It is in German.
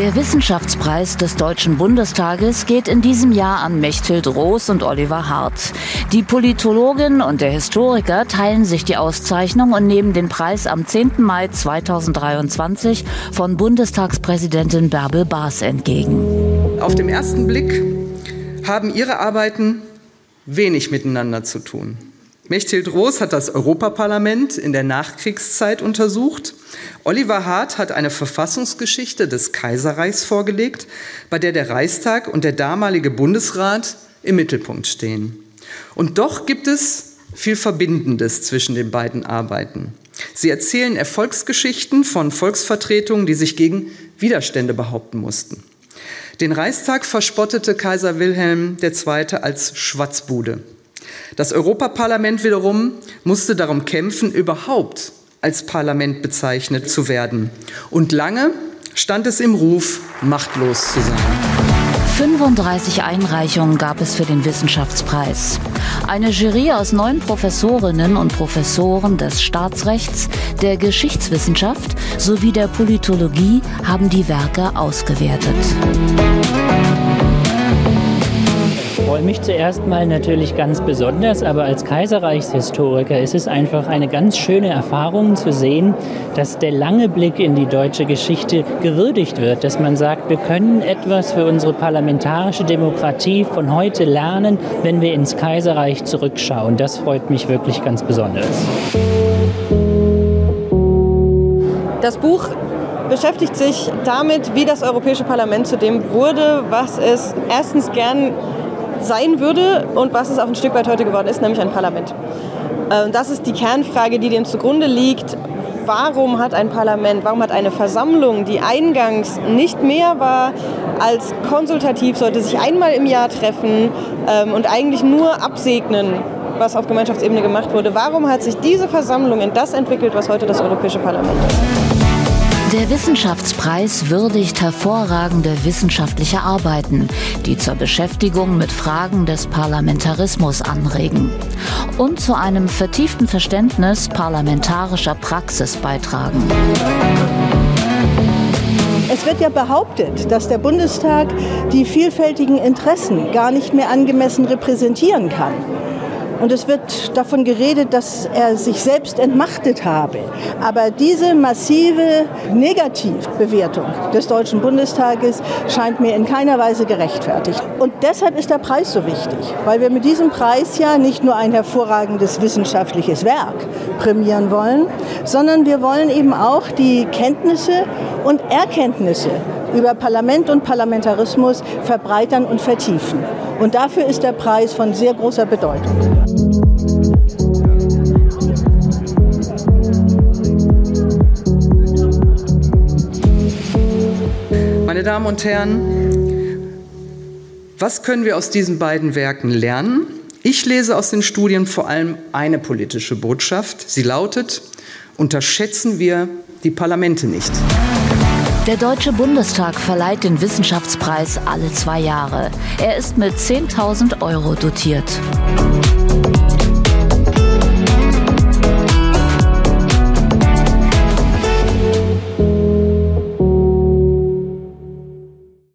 Der Wissenschaftspreis des Deutschen Bundestages geht in diesem Jahr an Mechthild Roos und Oliver Hart. Die Politologin und der Historiker teilen sich die Auszeichnung und nehmen den Preis am 10. Mai 2023 von Bundestagspräsidentin Bärbel Baas entgegen. Auf dem ersten Blick haben ihre Arbeiten wenig miteinander zu tun. Mechthild Roos hat das Europaparlament in der Nachkriegszeit untersucht. Oliver Hart hat eine Verfassungsgeschichte des Kaiserreichs vorgelegt, bei der der Reichstag und der damalige Bundesrat im Mittelpunkt stehen. Und doch gibt es viel Verbindendes zwischen den beiden Arbeiten. Sie erzählen Erfolgsgeschichten von Volksvertretungen, die sich gegen Widerstände behaupten mussten. Den Reichstag verspottete Kaiser Wilhelm II. als Schwatzbude. Das Europaparlament wiederum musste darum kämpfen, überhaupt als Parlament bezeichnet zu werden. Und lange stand es im Ruf, machtlos zu sein. 35 Einreichungen gab es für den Wissenschaftspreis. Eine Jury aus neun Professorinnen und Professoren des Staatsrechts, der Geschichtswissenschaft sowie der Politologie haben die Werke ausgewertet mich zuerst mal natürlich ganz besonders, aber als Kaiserreichshistoriker ist es einfach eine ganz schöne Erfahrung zu sehen, dass der lange Blick in die deutsche Geschichte gewürdigt wird, dass man sagt, wir können etwas für unsere parlamentarische Demokratie von heute lernen, wenn wir ins Kaiserreich zurückschauen. Das freut mich wirklich ganz besonders. Das Buch beschäftigt sich damit, wie das Europäische Parlament zu dem wurde, was es erstens gern sein würde und was es auch ein Stück weit heute geworden ist, nämlich ein Parlament. Ähm, das ist die Kernfrage, die dem zugrunde liegt. Warum hat ein Parlament, warum hat eine Versammlung, die eingangs nicht mehr war als konsultativ, sollte sich einmal im Jahr treffen ähm, und eigentlich nur absegnen, was auf Gemeinschaftsebene gemacht wurde, warum hat sich diese Versammlung in das entwickelt, was heute das Europäische Parlament ist? Der Wissenschaftspreis würdigt hervorragende wissenschaftliche Arbeiten, die zur Beschäftigung mit Fragen des Parlamentarismus anregen und zu einem vertieften Verständnis parlamentarischer Praxis beitragen. Es wird ja behauptet, dass der Bundestag die vielfältigen Interessen gar nicht mehr angemessen repräsentieren kann. Und es wird davon geredet, dass er sich selbst entmachtet habe. Aber diese massive Negativbewertung des Deutschen Bundestages scheint mir in keiner Weise gerechtfertigt. Und deshalb ist der Preis so wichtig, weil wir mit diesem Preis ja nicht nur ein hervorragendes wissenschaftliches Werk prämieren wollen, sondern wir wollen eben auch die Kenntnisse und Erkenntnisse über Parlament und Parlamentarismus verbreitern und vertiefen. Und dafür ist der Preis von sehr großer Bedeutung. Meine Damen und Herren, was können wir aus diesen beiden Werken lernen? Ich lese aus den Studien vor allem eine politische Botschaft. Sie lautet, unterschätzen wir die Parlamente nicht. Der Deutsche Bundestag verleiht den Wissenschaftspreis alle zwei Jahre. Er ist mit 10.000 Euro dotiert.